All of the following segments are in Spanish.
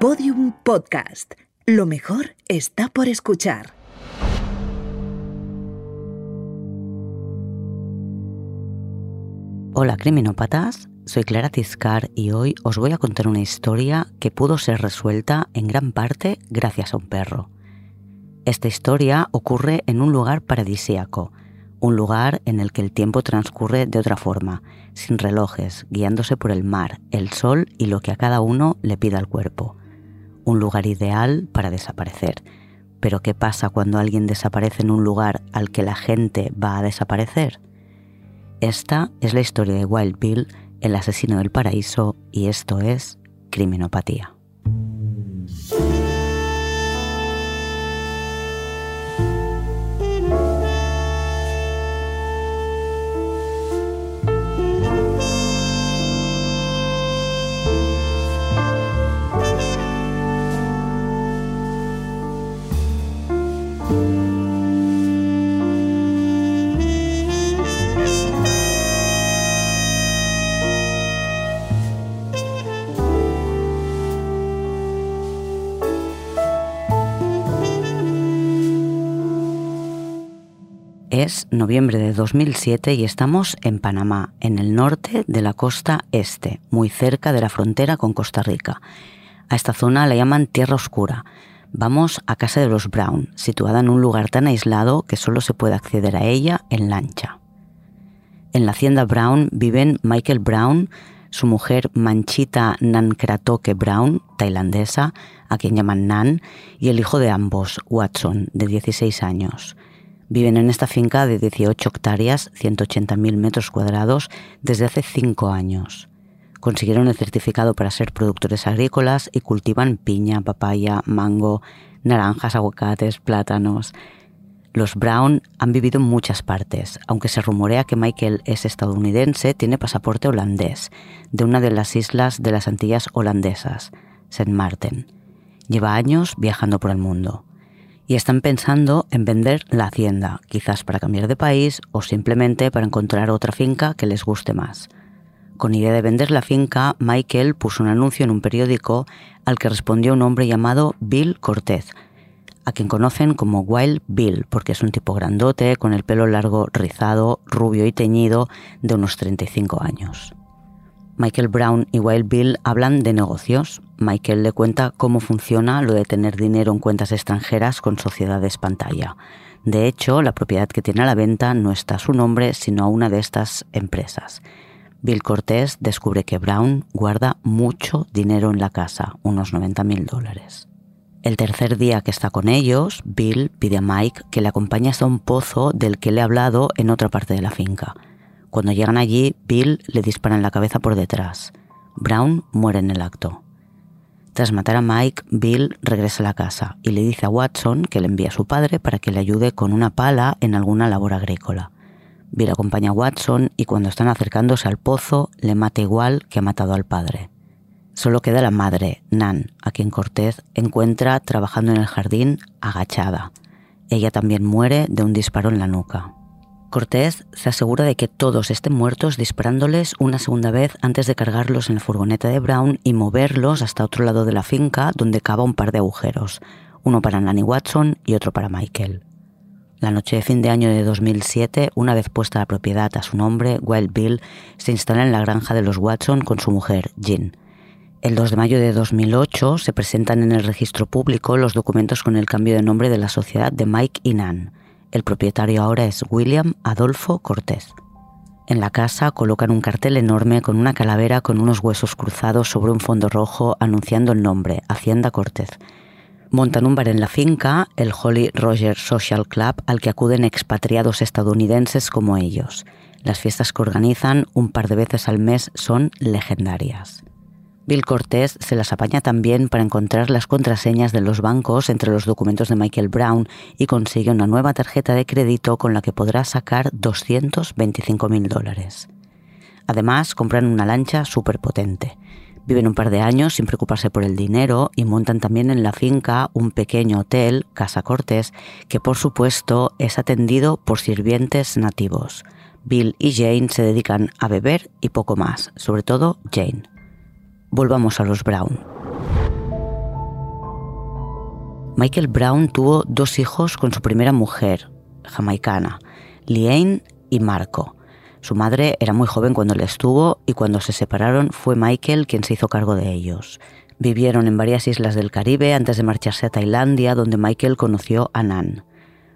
Podium Podcast. Lo mejor está por escuchar. Hola criminópatas, soy Clara Tiscar y hoy os voy a contar una historia que pudo ser resuelta en gran parte gracias a un perro. Esta historia ocurre en un lugar paradisíaco, un lugar en el que el tiempo transcurre de otra forma, sin relojes, guiándose por el mar, el sol y lo que a cada uno le pida al cuerpo. Un lugar ideal para desaparecer. Pero ¿qué pasa cuando alguien desaparece en un lugar al que la gente va a desaparecer? Esta es la historia de Wild Bill, el asesino del paraíso, y esto es criminopatía. Es noviembre de 2007 y estamos en Panamá, en el norte de la costa este, muy cerca de la frontera con Costa Rica. A esta zona la llaman Tierra Oscura. Vamos a casa de los Brown, situada en un lugar tan aislado que solo se puede acceder a ella en lancha. En la hacienda Brown viven Michael Brown, su mujer Manchita Nankratoke Brown, tailandesa, a quien llaman Nan, y el hijo de ambos, Watson, de 16 años. Viven en esta finca de 18 hectáreas, 180.000 metros cuadrados, desde hace cinco años. Consiguieron el certificado para ser productores agrícolas y cultivan piña, papaya, mango, naranjas, aguacates, plátanos. Los Brown han vivido en muchas partes, aunque se rumorea que Michael es estadounidense, tiene pasaporte holandés, de una de las islas de las Antillas holandesas, St. Martin. Lleva años viajando por el mundo y están pensando en vender la hacienda, quizás para cambiar de país o simplemente para encontrar otra finca que les guste más. Con idea de vender la finca, Michael puso un anuncio en un periódico al que respondió un hombre llamado Bill Cortez, a quien conocen como Wild Bill, porque es un tipo grandote, con el pelo largo, rizado, rubio y teñido, de unos 35 años. Michael Brown y Wild Bill hablan de negocios. Michael le cuenta cómo funciona lo de tener dinero en cuentas extranjeras con sociedades pantalla. De hecho, la propiedad que tiene a la venta no está a su nombre, sino a una de estas empresas. Bill Cortés descubre que Brown guarda mucho dinero en la casa, unos 90 mil dólares. El tercer día que está con ellos, Bill pide a Mike que le acompañe hasta un pozo del que le ha hablado en otra parte de la finca. Cuando llegan allí, Bill le dispara en la cabeza por detrás. Brown muere en el acto. Tras matar a Mike, Bill regresa a la casa y le dice a Watson que le envía a su padre para que le ayude con una pala en alguna labor agrícola. Bill acompaña a Watson y cuando están acercándose al pozo le mata igual que ha matado al padre. Solo queda la madre, Nan, a quien Cortez encuentra trabajando en el jardín agachada. Ella también muere de un disparo en la nuca. Cortés se asegura de que todos estén muertos disparándoles una segunda vez antes de cargarlos en la furgoneta de Brown y moverlos hasta otro lado de la finca donde cava un par de agujeros, uno para Nanny Watson y otro para Michael. La noche de fin de año de 2007, una vez puesta la propiedad a su nombre, Wild Bill se instala en la granja de los Watson con su mujer, Jean. El 2 de mayo de 2008 se presentan en el registro público los documentos con el cambio de nombre de la sociedad de Mike y Nan. El propietario ahora es William Adolfo Cortés. En la casa colocan un cartel enorme con una calavera con unos huesos cruzados sobre un fondo rojo anunciando el nombre, Hacienda Cortés. Montan un bar en la finca, el Holly Roger Social Club, al que acuden expatriados estadounidenses como ellos. Las fiestas que organizan un par de veces al mes son legendarias. Bill Cortés se las apaña también para encontrar las contraseñas de los bancos entre los documentos de Michael Brown y consigue una nueva tarjeta de crédito con la que podrá sacar 225 mil dólares. Además, compran una lancha superpotente. Viven un par de años sin preocuparse por el dinero y montan también en la finca un pequeño hotel, Casa Cortés, que por supuesto es atendido por sirvientes nativos. Bill y Jane se dedican a beber y poco más, sobre todo Jane. Volvamos a los Brown. Michael Brown tuvo dos hijos con su primera mujer, jamaicana, Liane y Marco. Su madre era muy joven cuando le estuvo y cuando se separaron fue Michael quien se hizo cargo de ellos. Vivieron en varias islas del Caribe antes de marcharse a Tailandia, donde Michael conoció a Nan.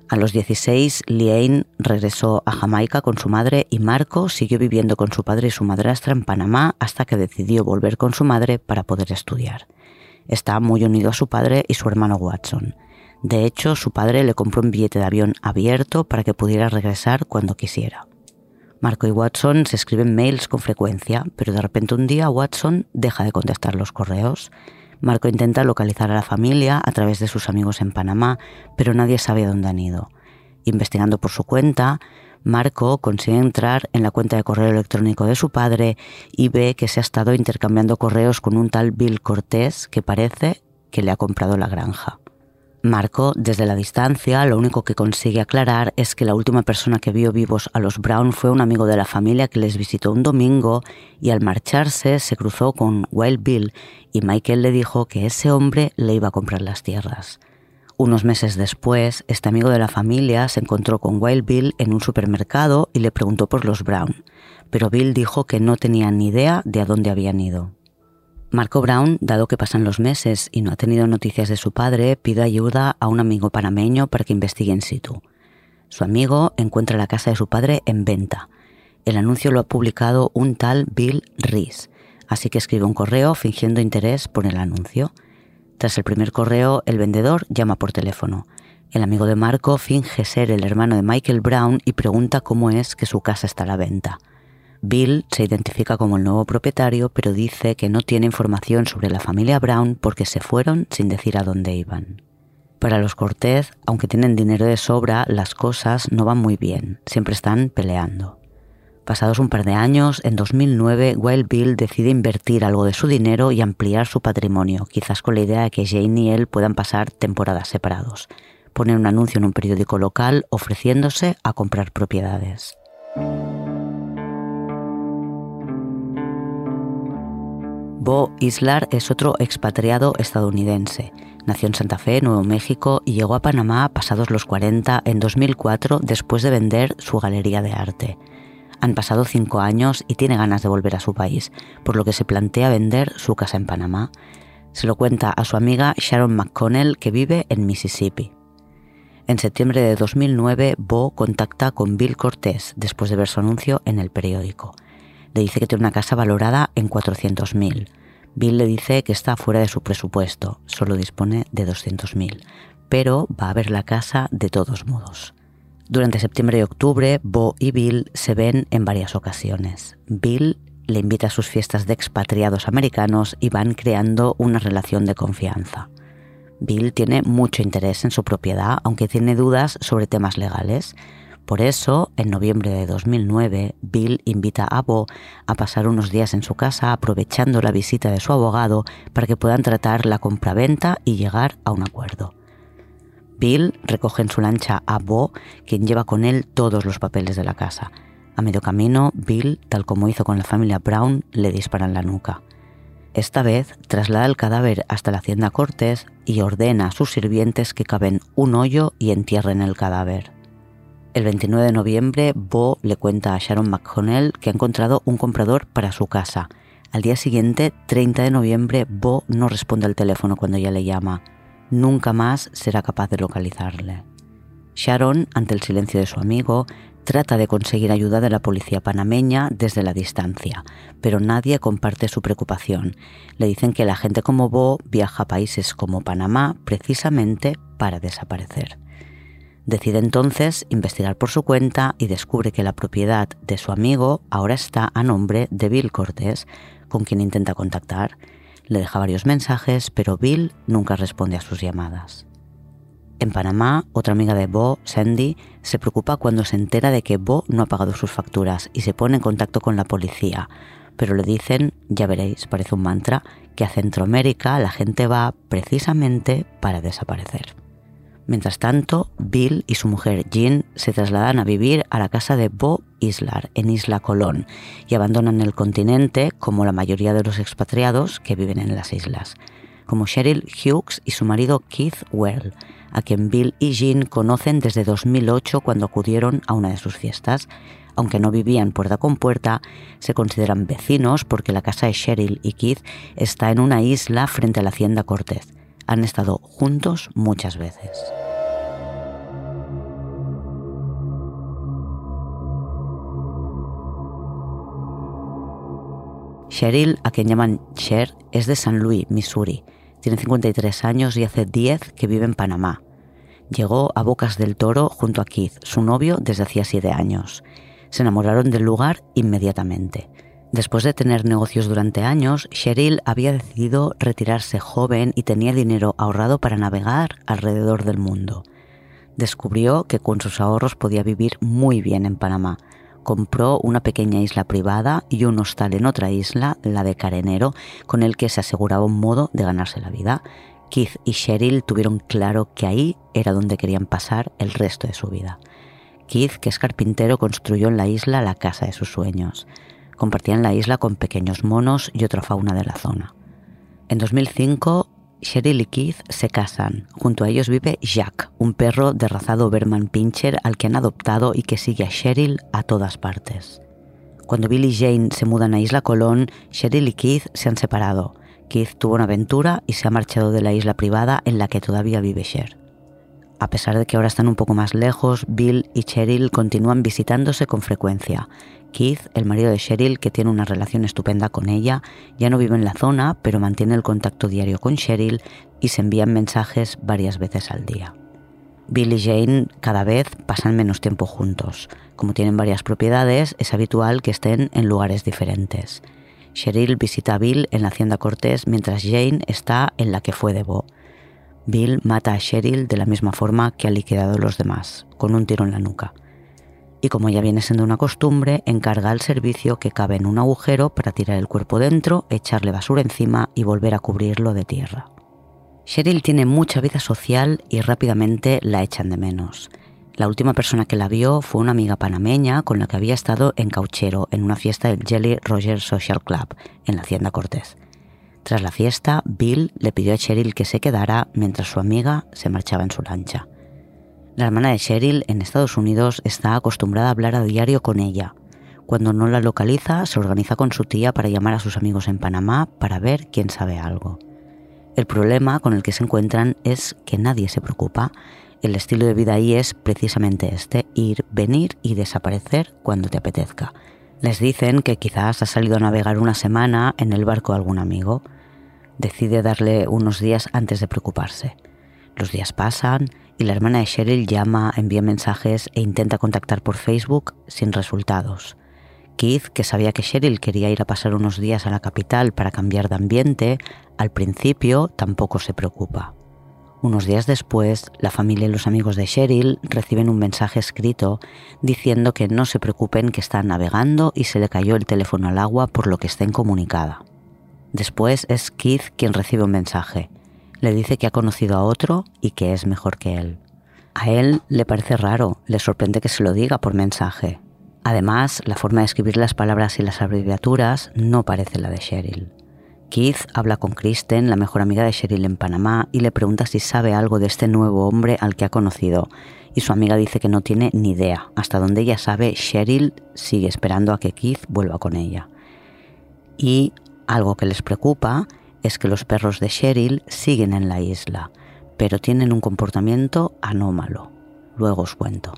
A los 16, Liane regresó a Jamaica con su madre y Marco siguió viviendo con su padre y su madrastra en Panamá hasta que decidió volver con su madre para poder estudiar. Está muy unido a su padre y su hermano Watson. De hecho, su padre le compró un billete de avión abierto para que pudiera regresar cuando quisiera. Marco y Watson se escriben mails con frecuencia, pero de repente un día Watson deja de contestar los correos. Marco intenta localizar a la familia a través de sus amigos en Panamá, pero nadie sabe dónde han ido. Investigando por su cuenta, Marco consigue entrar en la cuenta de correo electrónico de su padre y ve que se ha estado intercambiando correos con un tal Bill Cortés que parece que le ha comprado la granja. Marco, desde la distancia, lo único que consigue aclarar es que la última persona que vio vivos a los Brown fue un amigo de la familia que les visitó un domingo y al marcharse se cruzó con Wild Bill y Michael le dijo que ese hombre le iba a comprar las tierras. Unos meses después, este amigo de la familia se encontró con Wild Bill en un supermercado y le preguntó por los Brown, pero Bill dijo que no tenía ni idea de a dónde habían ido. Marco Brown, dado que pasan los meses y no ha tenido noticias de su padre, pide ayuda a un amigo panameño para que investigue en situ. Su amigo encuentra la casa de su padre en venta. El anuncio lo ha publicado un tal Bill Rees, así que escribe un correo fingiendo interés por el anuncio. Tras el primer correo, el vendedor llama por teléfono. El amigo de Marco finge ser el hermano de Michael Brown y pregunta cómo es que su casa está a la venta. Bill se identifica como el nuevo propietario, pero dice que no tiene información sobre la familia Brown porque se fueron sin decir a dónde iban. Para los Cortez, aunque tienen dinero de sobra, las cosas no van muy bien, siempre están peleando. Pasados un par de años, en 2009, Wild Bill decide invertir algo de su dinero y ampliar su patrimonio, quizás con la idea de que Jane y él puedan pasar temporadas separados. Pone un anuncio en un periódico local ofreciéndose a comprar propiedades. Bo Islar es otro expatriado estadounidense. Nació en Santa Fe, Nuevo México, y llegó a Panamá pasados los 40 en 2004 después de vender su galería de arte. Han pasado cinco años y tiene ganas de volver a su país, por lo que se plantea vender su casa en Panamá. Se lo cuenta a su amiga Sharon McConnell, que vive en Mississippi. En septiembre de 2009, Bo contacta con Bill Cortés después de ver su anuncio en el periódico. Le dice que tiene una casa valorada en 400.000. Bill le dice que está fuera de su presupuesto, solo dispone de 200.000, pero va a ver la casa de todos modos. Durante septiembre y octubre, Bo y Bill se ven en varias ocasiones. Bill le invita a sus fiestas de expatriados americanos y van creando una relación de confianza. Bill tiene mucho interés en su propiedad, aunque tiene dudas sobre temas legales. Por eso, en noviembre de 2009, Bill invita a Bo a pasar unos días en su casa aprovechando la visita de su abogado para que puedan tratar la compraventa y llegar a un acuerdo. Bill recoge en su lancha a Bo, quien lleva con él todos los papeles de la casa. A medio camino, Bill, tal como hizo con la familia Brown, le dispara en la nuca. Esta vez traslada el cadáver hasta la hacienda Cortés y ordena a sus sirvientes que caben un hoyo y entierren el cadáver. El 29 de noviembre, Bo le cuenta a Sharon McConnell que ha encontrado un comprador para su casa. Al día siguiente, 30 de noviembre, Bo no responde al teléfono cuando ella le llama. Nunca más será capaz de localizarle. Sharon, ante el silencio de su amigo, trata de conseguir ayuda de la policía panameña desde la distancia, pero nadie comparte su preocupación. Le dicen que la gente como Bo viaja a países como Panamá precisamente para desaparecer. Decide entonces investigar por su cuenta y descubre que la propiedad de su amigo ahora está a nombre de Bill Cortés, con quien intenta contactar. Le deja varios mensajes, pero Bill nunca responde a sus llamadas. En Panamá, otra amiga de Bo, Sandy, se preocupa cuando se entera de que Bo no ha pagado sus facturas y se pone en contacto con la policía. Pero le dicen, ya veréis, parece un mantra, que a Centroamérica la gente va precisamente para desaparecer. Mientras tanto, Bill y su mujer Jean se trasladan a vivir a la casa de Bo Islar en Isla Colón y abandonan el continente como la mayoría de los expatriados que viven en las islas. como Cheryl Hughes y su marido Keith Well, a quien Bill y Jean conocen desde 2008 cuando acudieron a una de sus fiestas. Aunque no vivían puerta con puerta, se consideran vecinos porque la casa de Cheryl y Keith está en una isla frente a la hacienda Cortez. Han estado juntos muchas veces. Cheryl, a quien llaman Cher, es de San Luis, Missouri. Tiene 53 años y hace 10 que vive en Panamá. Llegó a Bocas del Toro junto a Keith, su novio, desde hacía 7 años. Se enamoraron del lugar inmediatamente. Después de tener negocios durante años, Cheryl había decidido retirarse joven y tenía dinero ahorrado para navegar alrededor del mundo. Descubrió que con sus ahorros podía vivir muy bien en Panamá, compró una pequeña isla privada y un hostal en otra isla, la de Carenero, con el que se aseguraba un modo de ganarse la vida. Keith y Cheryl tuvieron claro que ahí era donde querían pasar el resto de su vida. Keith, que es carpintero, construyó en la isla la casa de sus sueños. Compartían la isla con pequeños monos y otra fauna de la zona. En 2005 Cheryl y Keith se casan. Junto a ellos vive Jack, un perro de raza Doberman Pinscher al que han adoptado y que sigue a Cheryl a todas partes. Cuando Bill y Jane se mudan a Isla Colón, Cheryl y Keith se han separado. Keith tuvo una aventura y se ha marchado de la isla privada en la que todavía vive Cher. A pesar de que ahora están un poco más lejos, Bill y Cheryl continúan visitándose con frecuencia Keith, el marido de Cheryl, que tiene una relación estupenda con ella, ya no vive en la zona, pero mantiene el contacto diario con Cheryl y se envían mensajes varias veces al día. Bill y Jane cada vez pasan menos tiempo juntos. Como tienen varias propiedades, es habitual que estén en lugares diferentes. Cheryl visita a Bill en la hacienda Cortés mientras Jane está en la que fue de Bo. Bill mata a Cheryl de la misma forma que ha liquidado a los demás, con un tiro en la nuca y como ya viene siendo una costumbre, encarga al servicio que cabe en un agujero para tirar el cuerpo dentro, echarle basura encima y volver a cubrirlo de tierra. Cheryl tiene mucha vida social y rápidamente la echan de menos. La última persona que la vio fue una amiga panameña con la que había estado en Cauchero en una fiesta del Jelly Roger Social Club en la Hacienda Cortés. Tras la fiesta, Bill le pidió a Cheryl que se quedara mientras su amiga se marchaba en su lancha. La hermana de Cheryl en Estados Unidos está acostumbrada a hablar a diario con ella. Cuando no la localiza, se organiza con su tía para llamar a sus amigos en Panamá para ver quién sabe algo. El problema con el que se encuentran es que nadie se preocupa. El estilo de vida ahí es precisamente este, ir, venir y desaparecer cuando te apetezca. Les dicen que quizás ha salido a navegar una semana en el barco de algún amigo. Decide darle unos días antes de preocuparse. Los días pasan y la hermana de Cheryl llama, envía mensajes e intenta contactar por Facebook sin resultados. Keith, que sabía que Cheryl quería ir a pasar unos días a la capital para cambiar de ambiente, al principio tampoco se preocupa. Unos días después, la familia y los amigos de Cheryl reciben un mensaje escrito diciendo que no se preocupen que está navegando y se le cayó el teléfono al agua por lo que está incomunicada. Después es Keith quien recibe un mensaje le dice que ha conocido a otro y que es mejor que él. A él le parece raro, le sorprende que se lo diga por mensaje. Además, la forma de escribir las palabras y las abreviaturas no parece la de Cheryl. Keith habla con Kristen, la mejor amiga de Cheryl en Panamá, y le pregunta si sabe algo de este nuevo hombre al que ha conocido. Y su amiga dice que no tiene ni idea. Hasta donde ella sabe, Cheryl sigue esperando a que Keith vuelva con ella. Y algo que les preocupa es que los perros de Cheryl siguen en la isla, pero tienen un comportamiento anómalo. Luego os cuento.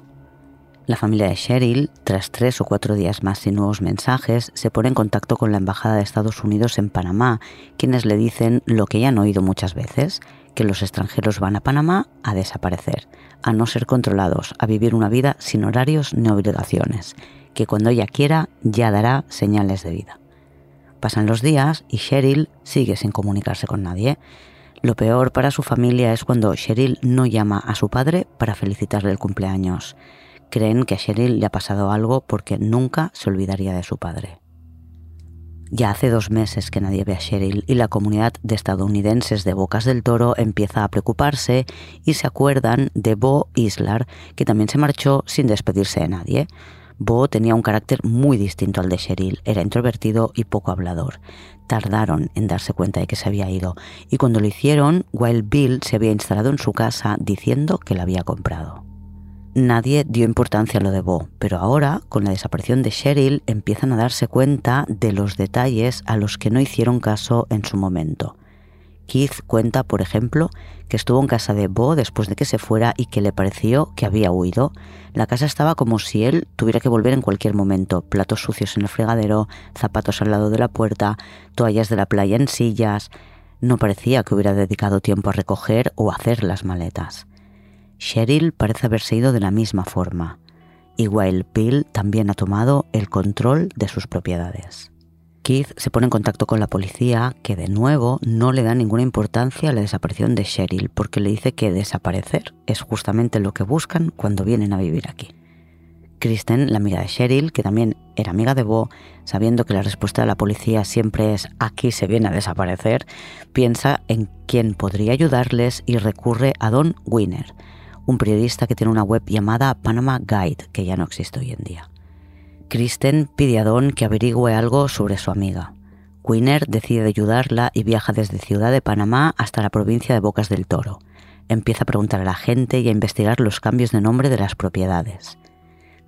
La familia de Cheryl, tras tres o cuatro días más sin nuevos mensajes, se pone en contacto con la Embajada de Estados Unidos en Panamá, quienes le dicen lo que ya han oído muchas veces, que los extranjeros van a Panamá a desaparecer, a no ser controlados, a vivir una vida sin horarios ni obligaciones, que cuando ella quiera ya dará señales de vida. Pasan los días y Cheryl sigue sin comunicarse con nadie. Lo peor para su familia es cuando Cheryl no llama a su padre para felicitarle el cumpleaños. Creen que a Cheryl le ha pasado algo porque nunca se olvidaría de su padre. Ya hace dos meses que nadie ve a Cheryl y la comunidad de estadounidenses de Bocas del Toro empieza a preocuparse y se acuerdan de Bo Islar, que también se marchó sin despedirse de nadie. Bo tenía un carácter muy distinto al de Cheryl, era introvertido y poco hablador. Tardaron en darse cuenta de que se había ido y cuando lo hicieron, Wild Bill se había instalado en su casa diciendo que la había comprado. Nadie dio importancia a lo de Bo, pero ahora, con la desaparición de Cheryl, empiezan a darse cuenta de los detalles a los que no hicieron caso en su momento. Keith cuenta, por ejemplo, que estuvo en casa de Bo después de que se fuera y que le pareció que había huido. La casa estaba como si él tuviera que volver en cualquier momento. Platos sucios en el fregadero, zapatos al lado de la puerta, toallas de la playa en sillas. No parecía que hubiera dedicado tiempo a recoger o hacer las maletas. Cheryl parece haberse ido de la misma forma. Y Bill también ha tomado el control de sus propiedades. Keith se pone en contacto con la policía, que de nuevo no le da ninguna importancia a la desaparición de Cheryl, porque le dice que desaparecer es justamente lo que buscan cuando vienen a vivir aquí. Kristen, la amiga de Cheryl, que también era amiga de Bo, sabiendo que la respuesta de la policía siempre es aquí se viene a desaparecer, piensa en quién podría ayudarles y recurre a Don Winner, un periodista que tiene una web llamada Panama Guide, que ya no existe hoy en día. Kristen pide a Don que averigüe algo sobre su amiga. Quinner decide ayudarla y viaja desde Ciudad de Panamá hasta la provincia de Bocas del Toro. Empieza a preguntar a la gente y a investigar los cambios de nombre de las propiedades.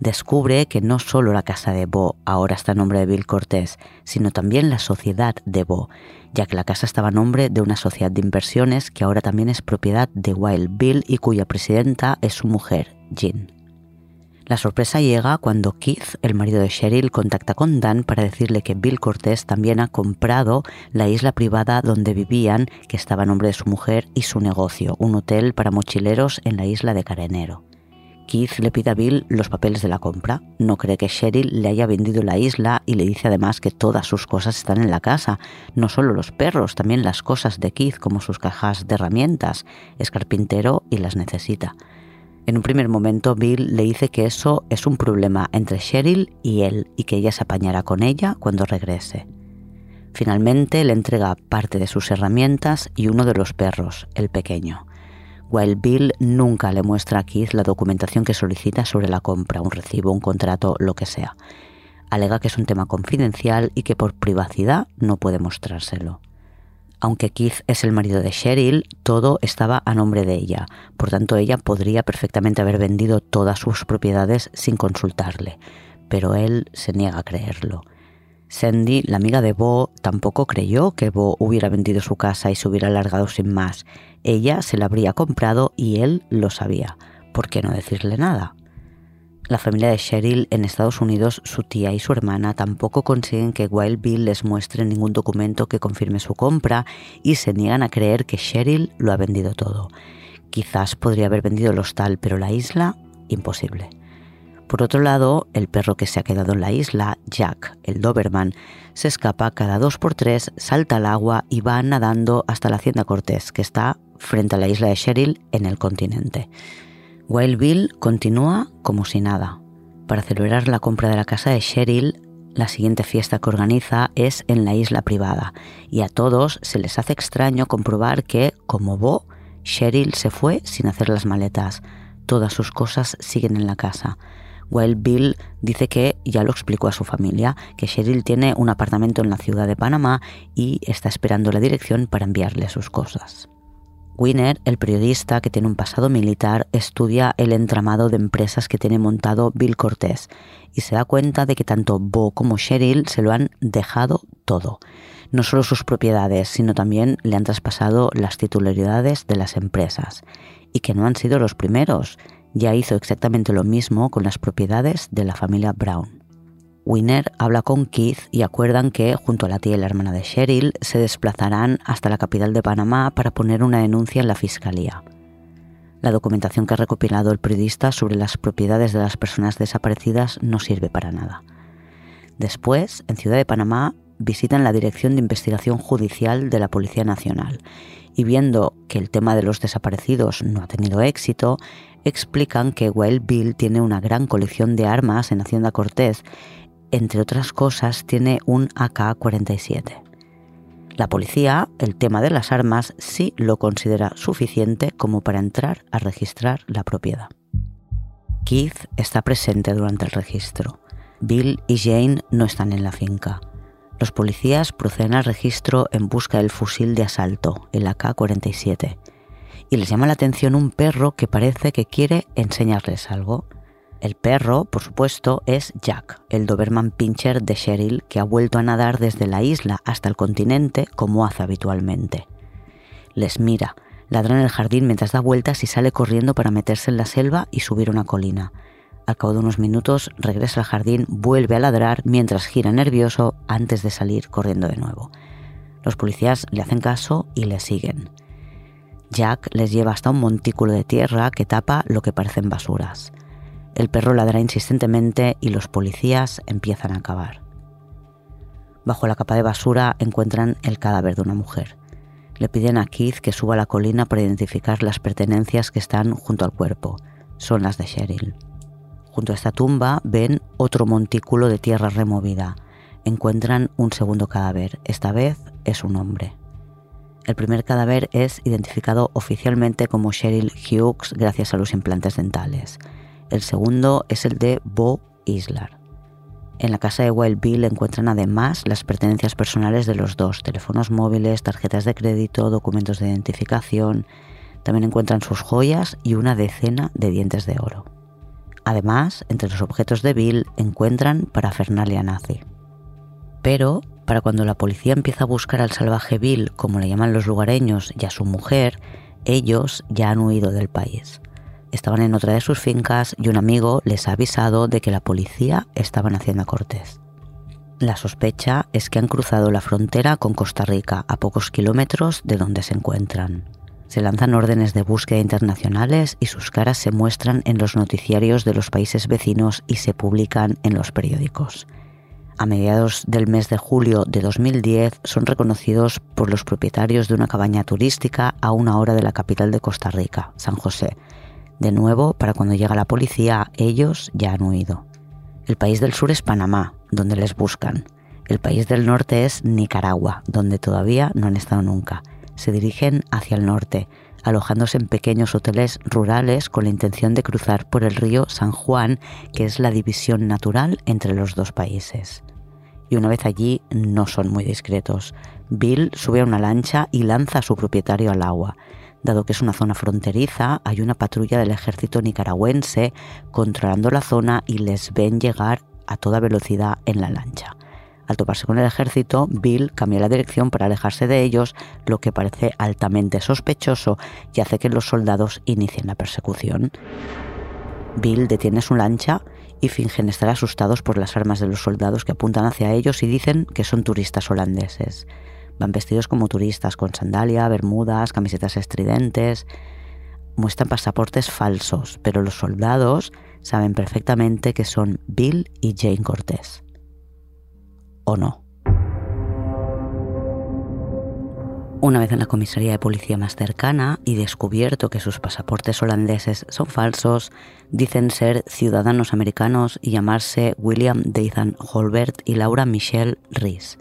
Descubre que no solo la casa de Bo ahora está a nombre de Bill Cortés, sino también la sociedad de Bo, ya que la casa estaba a nombre de una sociedad de inversiones que ahora también es propiedad de Wild Bill y cuya presidenta es su mujer, Jean. La sorpresa llega cuando Keith, el marido de Cheryl, contacta con Dan para decirle que Bill Cortés también ha comprado la isla privada donde vivían, que estaba a nombre de su mujer, y su negocio, un hotel para mochileros en la isla de Carenero. Keith le pide a Bill los papeles de la compra. No cree que Cheryl le haya vendido la isla y le dice además que todas sus cosas están en la casa. No solo los perros, también las cosas de Keith como sus cajas de herramientas. Es carpintero y las necesita. En un primer momento, Bill le dice que eso es un problema entre Cheryl y él y que ella se apañará con ella cuando regrese. Finalmente le entrega parte de sus herramientas y uno de los perros, el pequeño. While Bill nunca le muestra a Keith la documentación que solicita sobre la compra, un recibo, un contrato, lo que sea. Alega que es un tema confidencial y que por privacidad no puede mostrárselo. Aunque Keith es el marido de Cheryl, todo estaba a nombre de ella, por tanto ella podría perfectamente haber vendido todas sus propiedades sin consultarle, pero él se niega a creerlo. Sandy, la amiga de Bo, tampoco creyó que Bo hubiera vendido su casa y se hubiera largado sin más. Ella se la habría comprado y él lo sabía. ¿Por qué no decirle nada? La familia de Cheryl en Estados Unidos, su tía y su hermana tampoco consiguen que Wild Bill les muestre ningún documento que confirme su compra y se niegan a creer que Cheryl lo ha vendido todo. Quizás podría haber vendido el hostal, pero la isla, imposible. Por otro lado, el perro que se ha quedado en la isla, Jack, el Doberman, se escapa cada dos por tres, salta al agua y va nadando hasta la hacienda Cortés, que está frente a la isla de Cheryl en el continente. Wild Bill continúa como si nada. Para celebrar la compra de la casa de Cheryl, la siguiente fiesta que organiza es en la isla privada y a todos se les hace extraño comprobar que, como Bo, Cheryl se fue sin hacer las maletas. Todas sus cosas siguen en la casa. Wild Bill dice que ya lo explicó a su familia, que Cheryl tiene un apartamento en la ciudad de Panamá y está esperando la dirección para enviarle sus cosas. Winner, el periodista que tiene un pasado militar, estudia el entramado de empresas que tiene montado Bill Cortés y se da cuenta de que tanto Bo como Cheryl se lo han dejado todo. No solo sus propiedades, sino también le han traspasado las titularidades de las empresas. Y que no han sido los primeros. Ya hizo exactamente lo mismo con las propiedades de la familia Brown. Winner habla con Keith y acuerdan que, junto a la tía y la hermana de Cheryl, se desplazarán hasta la capital de Panamá para poner una denuncia en la fiscalía. La documentación que ha recopilado el periodista sobre las propiedades de las personas desaparecidas no sirve para nada. Después, en Ciudad de Panamá, visitan la Dirección de Investigación Judicial de la Policía Nacional y viendo que el tema de los desaparecidos no ha tenido éxito, explican que Wild Bill tiene una gran colección de armas en Hacienda Cortés entre otras cosas, tiene un AK-47. La policía, el tema de las armas, sí lo considera suficiente como para entrar a registrar la propiedad. Keith está presente durante el registro. Bill y Jane no están en la finca. Los policías proceden al registro en busca del fusil de asalto, el AK-47, y les llama la atención un perro que parece que quiere enseñarles algo. El perro, por supuesto, es Jack, el Doberman Pinscher de Cheryl, que ha vuelto a nadar desde la isla hasta el continente como hace habitualmente. Les mira, ladra en el jardín mientras da vueltas y sale corriendo para meterse en la selva y subir una colina. Al cabo de unos minutos regresa al jardín, vuelve a ladrar mientras gira nervioso antes de salir corriendo de nuevo. Los policías le hacen caso y le siguen. Jack les lleva hasta un montículo de tierra que tapa lo que parecen basuras. El perro ladra insistentemente y los policías empiezan a cavar. Bajo la capa de basura encuentran el cadáver de una mujer. Le piden a Keith que suba a la colina para identificar las pertenencias que están junto al cuerpo. Son las de Cheryl. Junto a esta tumba ven otro montículo de tierra removida. Encuentran un segundo cadáver. Esta vez es un hombre. El primer cadáver es identificado oficialmente como Cheryl Hughes gracias a los implantes dentales. El segundo es el de Bo Islar. En la casa de Wild Bill encuentran además las pertenencias personales de los dos, teléfonos móviles, tarjetas de crédito, documentos de identificación. También encuentran sus joyas y una decena de dientes de oro. Además, entre los objetos de Bill encuentran parafernalia nazi. Pero, para cuando la policía empieza a buscar al salvaje Bill, como le llaman los lugareños, y a su mujer, ellos ya han huido del país. Estaban en otra de sus fincas y un amigo les ha avisado de que la policía estaba en Hacienda Cortés. La sospecha es que han cruzado la frontera con Costa Rica a pocos kilómetros de donde se encuentran. Se lanzan órdenes de búsqueda internacionales y sus caras se muestran en los noticiarios de los países vecinos y se publican en los periódicos. A mediados del mes de julio de 2010 son reconocidos por los propietarios de una cabaña turística a una hora de la capital de Costa Rica, San José, de nuevo, para cuando llega la policía, ellos ya han huido. El país del sur es Panamá, donde les buscan. El país del norte es Nicaragua, donde todavía no han estado nunca. Se dirigen hacia el norte, alojándose en pequeños hoteles rurales con la intención de cruzar por el río San Juan, que es la división natural entre los dos países. Y una vez allí no son muy discretos. Bill sube a una lancha y lanza a su propietario al agua. Dado que es una zona fronteriza, hay una patrulla del ejército nicaragüense controlando la zona y les ven llegar a toda velocidad en la lancha. Al toparse con el ejército, Bill cambia la dirección para alejarse de ellos, lo que parece altamente sospechoso y hace que los soldados inicien la persecución. Bill detiene su lancha y fingen estar asustados por las armas de los soldados que apuntan hacia ellos y dicen que son turistas holandeses. Van vestidos como turistas, con sandalia, bermudas, camisetas estridentes. Muestran pasaportes falsos, pero los soldados saben perfectamente que son Bill y Jane Cortés. ¿O no? Una vez en la comisaría de policía más cercana y descubierto que sus pasaportes holandeses son falsos, dicen ser ciudadanos americanos y llamarse William Dathan Holbert y Laura Michelle Rees.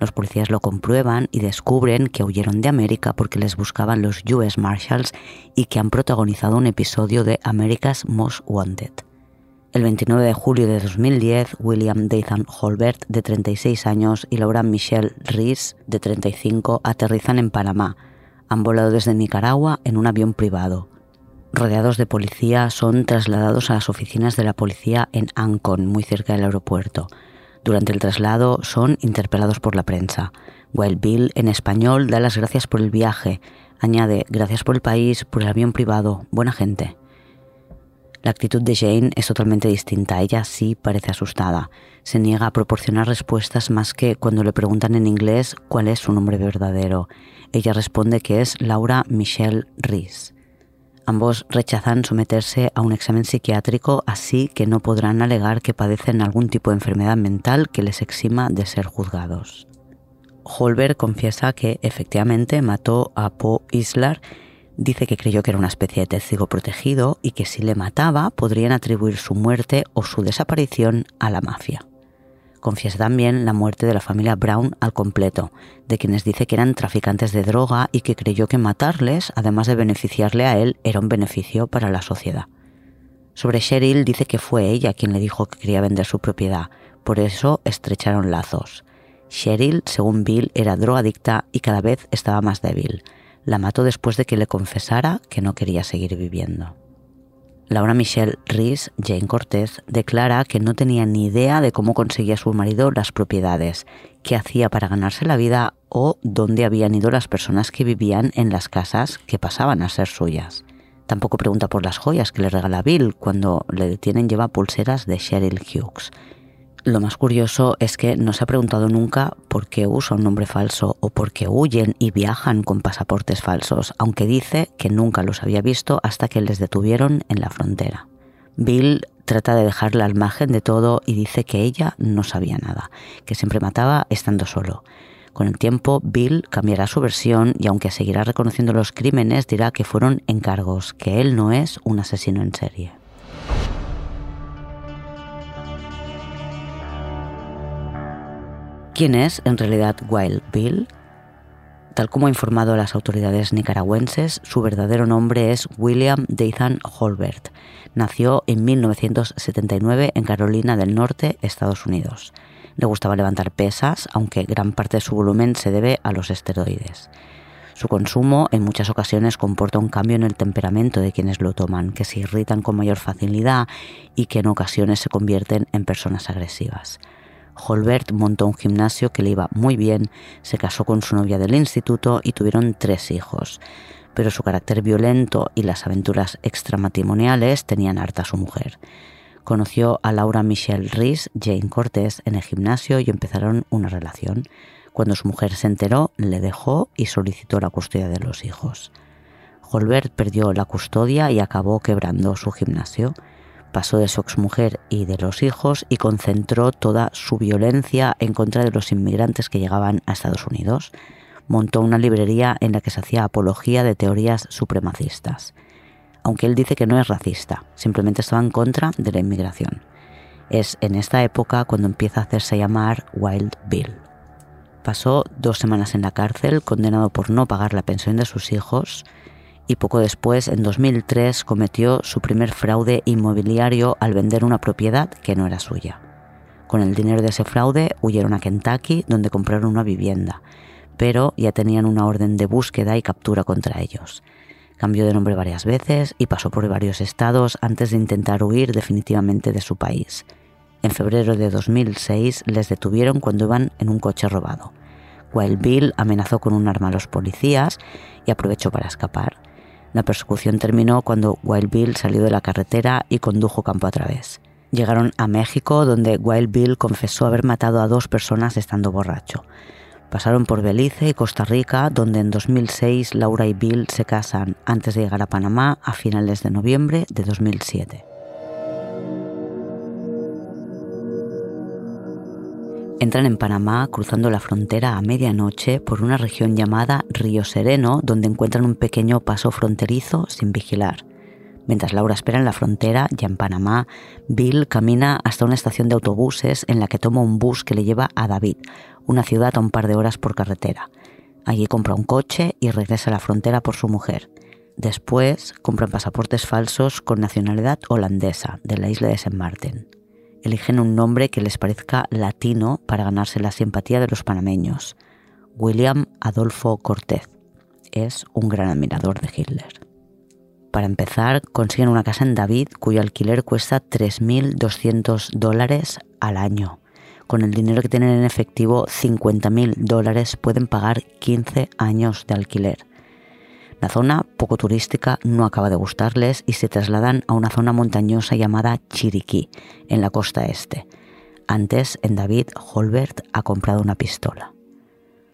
Los policías lo comprueban y descubren que huyeron de América porque les buscaban los US Marshals y que han protagonizado un episodio de America's Most Wanted. El 29 de julio de 2010, William Dathan Holbert, de 36 años, y Laura Michelle Rees, de 35, aterrizan en Panamá. Han volado desde Nicaragua en un avión privado. Rodeados de policía, son trasladados a las oficinas de la policía en Ancon, muy cerca del aeropuerto. Durante el traslado son interpelados por la prensa. Wild Bill, en español, da las gracias por el viaje. Añade, gracias por el país, por el avión privado, buena gente. La actitud de Jane es totalmente distinta. Ella sí parece asustada. Se niega a proporcionar respuestas más que cuando le preguntan en inglés cuál es su nombre verdadero. Ella responde que es Laura Michelle Rees. Ambos rechazan someterse a un examen psiquiátrico, así que no podrán alegar que padecen algún tipo de enfermedad mental que les exima de ser juzgados. Holberg confiesa que efectivamente mató a Poe Islar, dice que creyó que era una especie de testigo protegido y que si le mataba podrían atribuir su muerte o su desaparición a la mafia. Confiesa también la muerte de la familia Brown al completo, de quienes dice que eran traficantes de droga y que creyó que matarles, además de beneficiarle a él, era un beneficio para la sociedad. Sobre Cheryl dice que fue ella quien le dijo que quería vender su propiedad, por eso estrecharon lazos. Cheryl, según Bill, era drogadicta y cada vez estaba más débil. La mató después de que le confesara que no quería seguir viviendo. Laura Michelle Rees, Jane Cortez, declara que no tenía ni idea de cómo conseguía su marido las propiedades, qué hacía para ganarse la vida o dónde habían ido las personas que vivían en las casas que pasaban a ser suyas. Tampoco pregunta por las joyas que le regala Bill. Cuando le detienen lleva pulseras de Cheryl Hughes. Lo más curioso es que no se ha preguntado nunca por qué usa un nombre falso o por qué huyen y viajan con pasaportes falsos, aunque dice que nunca los había visto hasta que les detuvieron en la frontera. Bill trata de dejarla al margen de todo y dice que ella no sabía nada, que siempre mataba estando solo. Con el tiempo, Bill cambiará su versión y aunque seguirá reconociendo los crímenes, dirá que fueron encargos, que él no es un asesino en serie. ¿Quién es en realidad Wild Bill? Tal como ha informado a las autoridades nicaragüenses, su verdadero nombre es William Dathan Holbert. Nació en 1979 en Carolina del Norte, Estados Unidos. Le gustaba levantar pesas, aunque gran parte de su volumen se debe a los esteroides. Su consumo en muchas ocasiones comporta un cambio en el temperamento de quienes lo toman, que se irritan con mayor facilidad y que en ocasiones se convierten en personas agresivas. Holbert montó un gimnasio que le iba muy bien, se casó con su novia del instituto y tuvieron tres hijos. Pero su carácter violento y las aventuras extramatrimoniales tenían harta a su mujer. Conoció a Laura Michelle Rees, Jane Cortés, en el gimnasio y empezaron una relación. Cuando su mujer se enteró, le dejó y solicitó la custodia de los hijos. Holbert perdió la custodia y acabó quebrando su gimnasio pasó de su exmujer y de los hijos y concentró toda su violencia en contra de los inmigrantes que llegaban a Estados Unidos. Montó una librería en la que se hacía apología de teorías supremacistas. Aunque él dice que no es racista, simplemente estaba en contra de la inmigración. Es en esta época cuando empieza a hacerse llamar Wild Bill. Pasó dos semanas en la cárcel, condenado por no pagar la pensión de sus hijos, y poco después, en 2003, cometió su primer fraude inmobiliario al vender una propiedad que no era suya. Con el dinero de ese fraude huyeron a Kentucky, donde compraron una vivienda, pero ya tenían una orden de búsqueda y captura contra ellos. Cambió de nombre varias veces y pasó por varios estados antes de intentar huir definitivamente de su país. En febrero de 2006 les detuvieron cuando iban en un coche robado. Wild Bill amenazó con un arma a los policías y aprovechó para escapar. La persecución terminó cuando Wild Bill salió de la carretera y condujo campo a través. Llegaron a México, donde Wild Bill confesó haber matado a dos personas estando borracho. Pasaron por Belice y Costa Rica, donde en 2006 Laura y Bill se casan antes de llegar a Panamá a finales de noviembre de 2007. Entran en Panamá cruzando la frontera a medianoche por una región llamada Río Sereno, donde encuentran un pequeño paso fronterizo sin vigilar. Mientras Laura espera en la frontera, ya en Panamá, Bill camina hasta una estación de autobuses en la que toma un bus que le lleva a David, una ciudad a un par de horas por carretera. Allí compra un coche y regresa a la frontera por su mujer. Después compran pasaportes falsos con nacionalidad holandesa de la isla de San Martín eligen un nombre que les parezca latino para ganarse la simpatía de los panameños. William Adolfo Cortés es un gran admirador de Hitler. Para empezar, consiguen una casa en David cuyo alquiler cuesta 3.200 dólares al año. Con el dinero que tienen en efectivo, 50.000 dólares pueden pagar 15 años de alquiler. La zona, poco turística, no acaba de gustarles y se trasladan a una zona montañosa llamada Chiriquí, en la costa este. Antes, en David, Holbert ha comprado una pistola.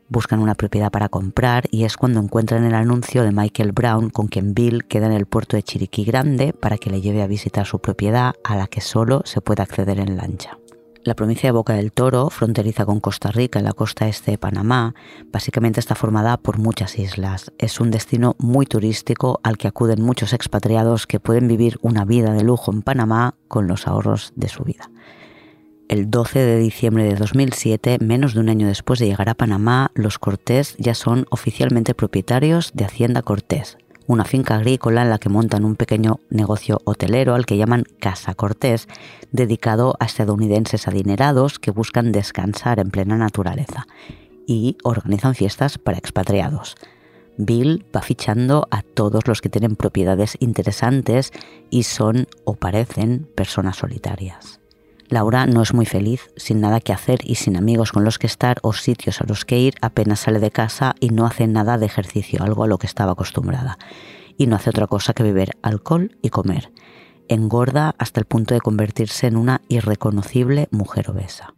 Buscan una propiedad para comprar y es cuando encuentran el anuncio de Michael Brown con quien Bill queda en el puerto de Chiriquí Grande para que le lleve a visitar su propiedad a la que solo se puede acceder en lancha. La provincia de Boca del Toro, fronteriza con Costa Rica en la costa este de Panamá, básicamente está formada por muchas islas. Es un destino muy turístico al que acuden muchos expatriados que pueden vivir una vida de lujo en Panamá con los ahorros de su vida. El 12 de diciembre de 2007, menos de un año después de llegar a Panamá, los Cortés ya son oficialmente propietarios de Hacienda Cortés, una finca agrícola en la que montan un pequeño negocio hotelero al que llaman Casa Cortés, dedicado a estadounidenses adinerados que buscan descansar en plena naturaleza y organizan fiestas para expatriados. Bill va fichando a todos los que tienen propiedades interesantes y son o parecen personas solitarias. Laura no es muy feliz, sin nada que hacer y sin amigos con los que estar o sitios a los que ir, apenas sale de casa y no hace nada de ejercicio, algo a lo que estaba acostumbrada. Y no hace otra cosa que beber alcohol y comer. Engorda hasta el punto de convertirse en una irreconocible mujer obesa.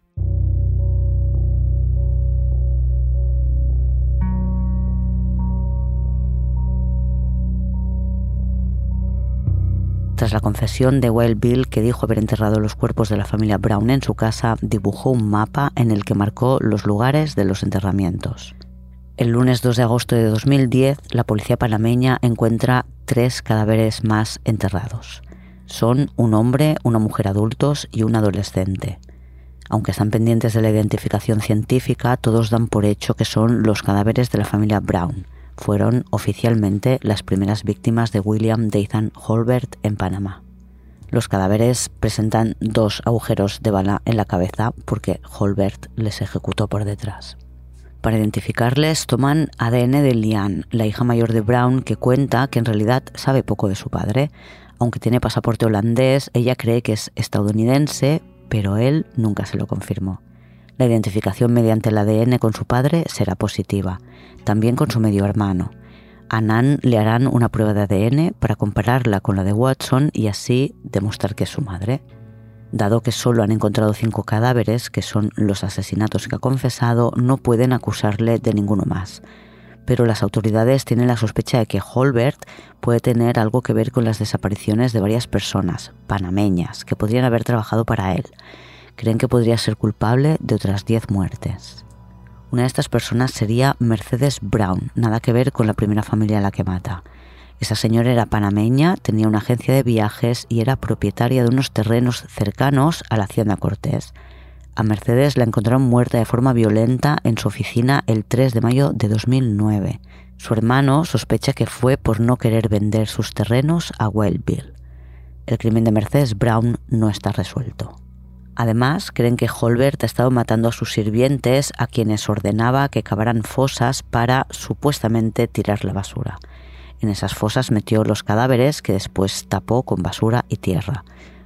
Tras la confesión de Wild Bill, que dijo haber enterrado los cuerpos de la familia Brown en su casa, dibujó un mapa en el que marcó los lugares de los enterramientos. El lunes 2 de agosto de 2010, la policía panameña encuentra tres cadáveres más enterrados. Son un hombre, una mujer adultos y un adolescente. Aunque están pendientes de la identificación científica, todos dan por hecho que son los cadáveres de la familia Brown fueron oficialmente las primeras víctimas de William Dathan Holbert en Panamá. Los cadáveres presentan dos agujeros de bala en la cabeza porque Holbert les ejecutó por detrás. Para identificarles toman ADN de Lian, la hija mayor de Brown, que cuenta que en realidad sabe poco de su padre. Aunque tiene pasaporte holandés, ella cree que es estadounidense, pero él nunca se lo confirmó. La identificación mediante el ADN con su padre será positiva, también con su medio hermano. A Nan le harán una prueba de ADN para compararla con la de Watson y así demostrar que es su madre. Dado que solo han encontrado cinco cadáveres, que son los asesinatos que ha confesado, no pueden acusarle de ninguno más. Pero las autoridades tienen la sospecha de que Holbert puede tener algo que ver con las desapariciones de varias personas, panameñas, que podrían haber trabajado para él creen que podría ser culpable de otras 10 muertes. Una de estas personas sería Mercedes Brown, nada que ver con la primera familia a la que mata. Esa señora era panameña, tenía una agencia de viajes y era propietaria de unos terrenos cercanos a la Hacienda Cortés. A Mercedes la encontraron muerta de forma violenta en su oficina el 3 de mayo de 2009. Su hermano sospecha que fue por no querer vender sus terrenos a Wellville. El crimen de Mercedes Brown no está resuelto. Además, creen que Holbert ha estado matando a sus sirvientes a quienes ordenaba que cavaran fosas para supuestamente tirar la basura. En esas fosas metió los cadáveres que después tapó con basura y tierra.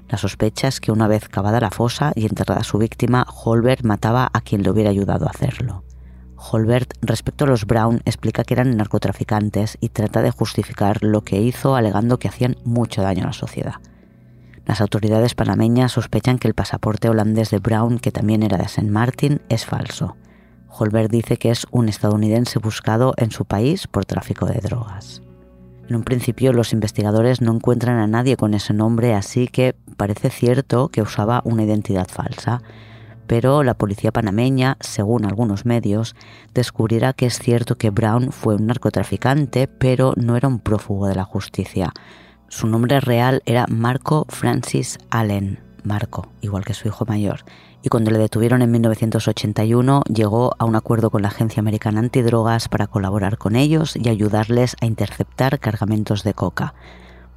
La sospecha es que una vez cavada la fosa y enterrada su víctima, Holbert mataba a quien le hubiera ayudado a hacerlo. Holbert, respecto a los Brown, explica que eran narcotraficantes y trata de justificar lo que hizo alegando que hacían mucho daño a la sociedad. Las autoridades panameñas sospechan que el pasaporte holandés de Brown, que también era de St. Martin, es falso. Holbert dice que es un estadounidense buscado en su país por tráfico de drogas. En un principio los investigadores no encuentran a nadie con ese nombre, así que parece cierto que usaba una identidad falsa. Pero la policía panameña, según algunos medios, descubrirá que es cierto que Brown fue un narcotraficante, pero no era un prófugo de la justicia. Su nombre real era Marco Francis Allen, Marco, igual que su hijo mayor, y cuando le detuvieron en 1981 llegó a un acuerdo con la Agencia Americana Antidrogas para colaborar con ellos y ayudarles a interceptar cargamentos de coca.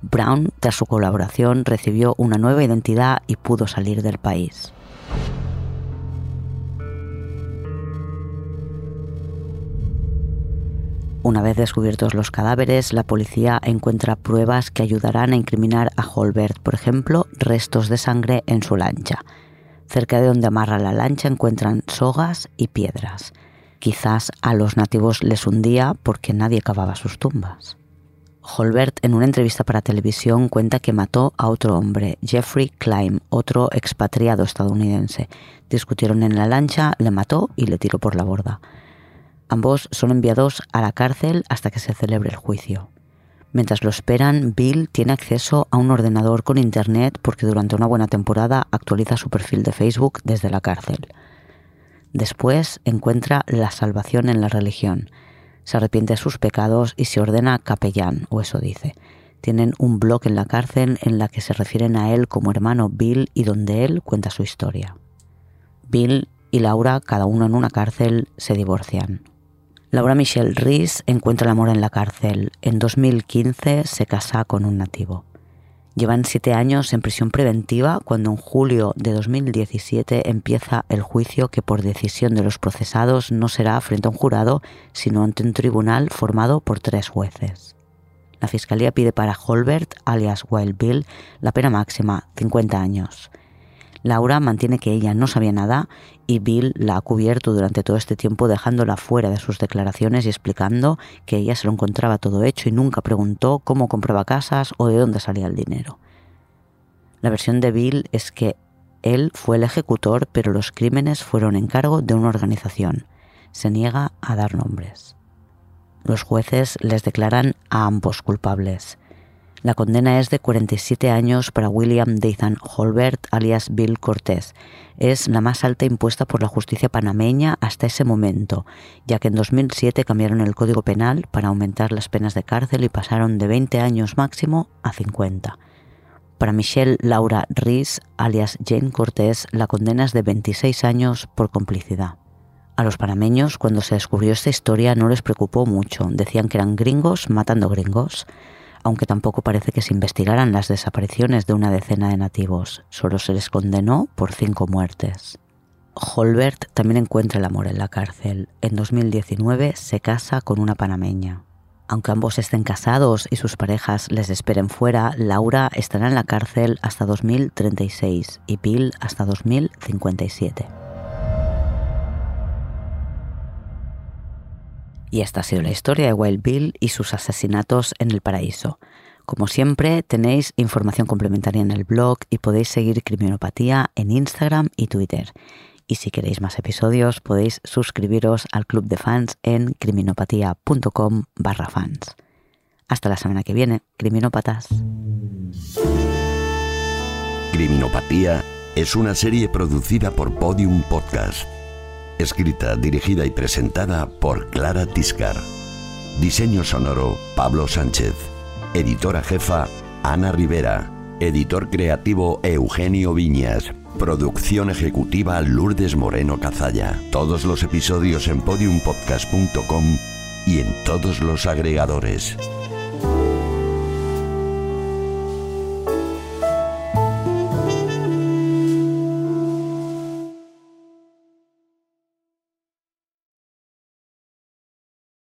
Brown, tras su colaboración, recibió una nueva identidad y pudo salir del país. Una vez descubiertos los cadáveres, la policía encuentra pruebas que ayudarán a incriminar a Holbert, por ejemplo, restos de sangre en su lancha. Cerca de donde amarra la lancha encuentran sogas y piedras. Quizás a los nativos les hundía porque nadie cavaba sus tumbas. Holbert en una entrevista para televisión cuenta que mató a otro hombre, Jeffrey Klein, otro expatriado estadounidense. Discutieron en la lancha, le mató y le tiró por la borda. Ambos son enviados a la cárcel hasta que se celebre el juicio. Mientras lo esperan, Bill tiene acceso a un ordenador con internet porque durante una buena temporada actualiza su perfil de Facebook desde la cárcel. Después encuentra la salvación en la religión. Se arrepiente de sus pecados y se ordena capellán, o eso dice. Tienen un blog en la cárcel en la que se refieren a él como hermano Bill y donde él cuenta su historia. Bill y Laura, cada uno en una cárcel, se divorcian. Laura Michelle Rees encuentra el amor en la cárcel. En 2015 se casa con un nativo. Llevan siete años en prisión preventiva cuando en julio de 2017 empieza el juicio que por decisión de los procesados no será frente a un jurado, sino ante un tribunal formado por tres jueces. La fiscalía pide para Holbert, alias Wild Bill, la pena máxima, 50 años. Laura mantiene que ella no sabía nada y Bill la ha cubierto durante todo este tiempo dejándola fuera de sus declaraciones y explicando que ella se lo encontraba todo hecho y nunca preguntó cómo compraba casas o de dónde salía el dinero. La versión de Bill es que él fue el ejecutor, pero los crímenes fueron en cargo de una organización. Se niega a dar nombres. Los jueces les declaran a ambos culpables. La condena es de 47 años para William Dathan Holbert, alias Bill Cortés. Es la más alta impuesta por la justicia panameña hasta ese momento, ya que en 2007 cambiaron el Código Penal para aumentar las penas de cárcel y pasaron de 20 años máximo a 50. Para Michelle Laura Rees, alias Jane Cortés, la condena es de 26 años por complicidad. A los panameños, cuando se descubrió esta historia, no les preocupó mucho. Decían que eran gringos matando gringos aunque tampoco parece que se investigaran las desapariciones de una decena de nativos, solo se les condenó por cinco muertes. Holbert también encuentra el amor en la cárcel. En 2019 se casa con una panameña. Aunque ambos estén casados y sus parejas les esperen fuera, Laura estará en la cárcel hasta 2036 y Bill hasta 2057. Y esta ha sido la historia de Wild Bill y sus asesinatos en el paraíso. Como siempre, tenéis información complementaria en el blog y podéis seguir Criminopatía en Instagram y Twitter. Y si queréis más episodios, podéis suscribiros al club de fans en criminopatía.com barra fans. Hasta la semana que viene, criminópatas. Criminopatía es una serie producida por Podium Podcast Escrita, dirigida y presentada por Clara Tiscar. Diseño sonoro, Pablo Sánchez. Editora jefa, Ana Rivera. Editor creativo, Eugenio Viñas. Producción ejecutiva, Lourdes Moreno Cazalla. Todos los episodios en podiumpodcast.com y en todos los agregadores.